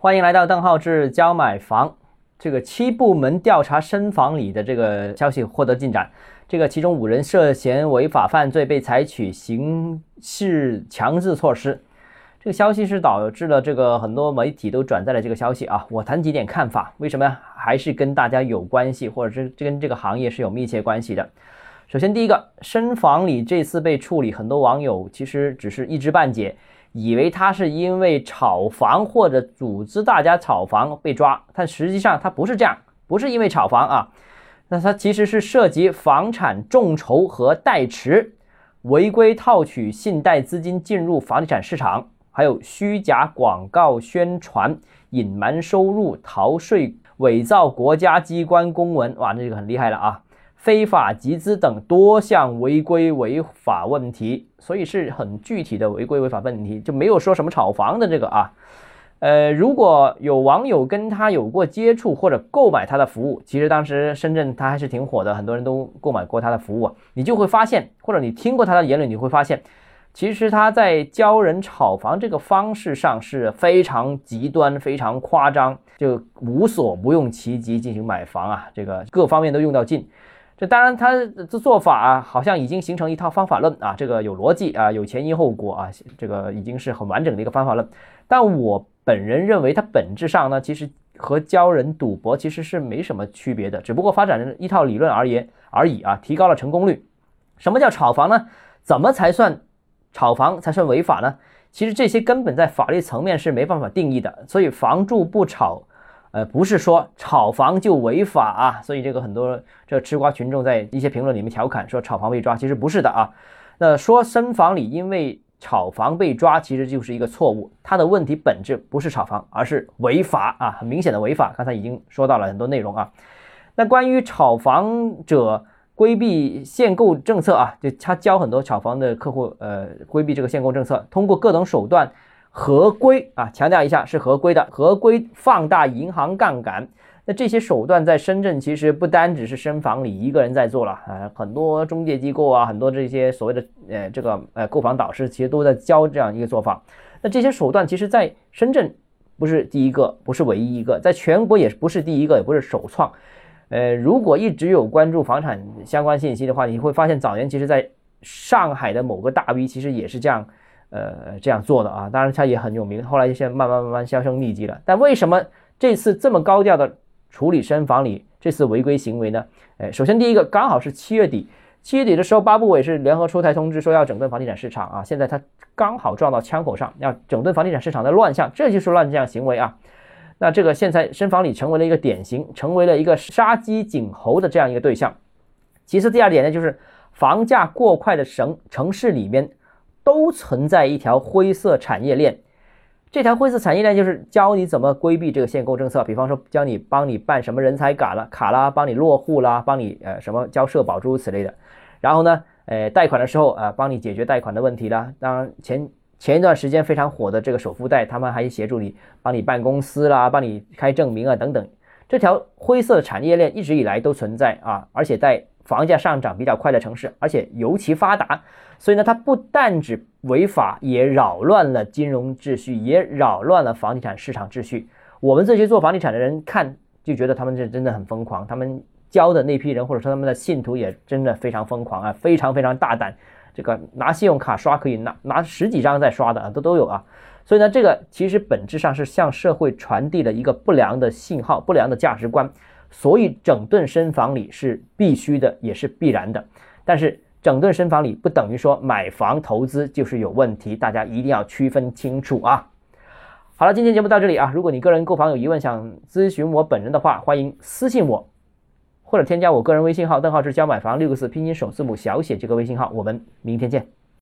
欢迎来到邓浩志教买房。这个七部门调查深房里的这个消息获得进展，这个其中五人涉嫌违法犯罪，被采取刑事强制措施。这个消息是导致了这个很多媒体都转载了这个消息啊。我谈几点看法，为什么还是跟大家有关系，或者是跟这个行业是有密切关系的？首先，第一个，深房里这次被处理，很多网友其实只是一知半解。以为他是因为炒房或者组织大家炒房被抓，但实际上他不是这样，不是因为炒房啊，那他其实是涉及房产众筹和代持，违规套取信贷资金进入房地产市场，还有虚假广告宣传、隐瞒收入、逃税、伪造国家机关公文，哇，这个很厉害了啊！非法集资等多项违规违法问题，所以是很具体的违规违法问题，就没有说什么炒房的这个啊。呃，如果有网友跟他有过接触或者购买他的服务，其实当时深圳他还是挺火的，很多人都购买过他的服务啊，你就会发现，或者你听过他的言论，你会发现，其实他在教人炒房这个方式上是非常极端、非常夸张，就无所不用其极进行买房啊，这个各方面都用到尽。这当然，他这做法啊，好像已经形成一套方法论啊，这个有逻辑啊，有前因后果啊，这个已经是很完整的一个方法论。但我本人认为，它本质上呢，其实和教人赌博其实是没什么区别的，只不过发展一套理论而言而已啊，提高了成功率。什么叫炒房呢？怎么才算炒房才算违法呢？其实这些根本在法律层面是没办法定义的，所以房住不炒。呃，不是说炒房就违法啊，所以这个很多这吃瓜群众在一些评论里面调侃说炒房被抓，其实不是的啊。那说深房里因为炒房被抓，其实就是一个错误。它的问题本质不是炒房，而是违法啊，很明显的违法。刚才已经说到了很多内容啊。那关于炒房者规避限购政策啊，就他教很多炒房的客户呃规避这个限购政策，通过各种手段。合规啊，强调一下是合规的，合规放大银行杠杆。那这些手段在深圳其实不单只是深房里一个人在做了啊，很多中介机构啊，很多这些所谓的呃这个呃购房导师其实都在教这样一个做法。那这些手段其实在深圳不是第一个，不是唯一一个，在全国也不是第一个，也不是首创。呃，如果一直有关注房产相关信息的话，你会发现早年其实在上海的某个大 V 其实也是这样。呃，这样做的啊，当然他也很有名，后来现在慢慢慢慢销声匿迹了。但为什么这次这么高调的处理深房里这次违规行为呢？哎，首先第一个，刚好是七月底，七月底的时候，八部委是联合出台通知说要整顿房地产市场啊。现在他刚好撞到枪口上，要整顿房地产市场的乱象，这就是乱象行为啊。那这个现在深房里成为了一个典型，成为了一个杀鸡儆猴的这样一个对象。其次，第二点呢，就是房价过快的城城市里面。都存在一条灰色产业链，这条灰色产业链就是教你怎么规避这个限购政策，比方说教你帮你办什么人才卡了卡啦，帮你落户啦，帮你呃什么交社保诸如此类的。然后呢，呃贷款的时候啊，帮你解决贷款的问题啦。当然前前一段时间非常火的这个首付贷，他们还协助你帮你办公司啦，帮你开证明啊等等。这条灰色产业链一直以来都存在啊，而且在房价上涨比较快的城市，而且尤其发达。所以呢，它不但只违法，也扰乱了金融秩序，也扰乱了房地产市场秩序。我们这些做房地产的人看就觉得他们这真的很疯狂，他们教的那批人或者说他们的信徒也真的非常疯狂啊，非常非常大胆。这个拿信用卡刷可以拿拿十几张再刷的啊，都都有啊。所以呢，这个其实本质上是向社会传递了一个不良的信号、不良的价值观。所以整顿深房里是必须的，也是必然的。但是。整顿深房里不等于说买房投资就是有问题，大家一定要区分清楚啊！好了，今天节目到这里啊，如果你个人购房有疑问想咨询我本人的话，欢迎私信我，或者添加我个人微信号邓浩志教买房六个字拼音首字母小写这个微信号，我们明天见。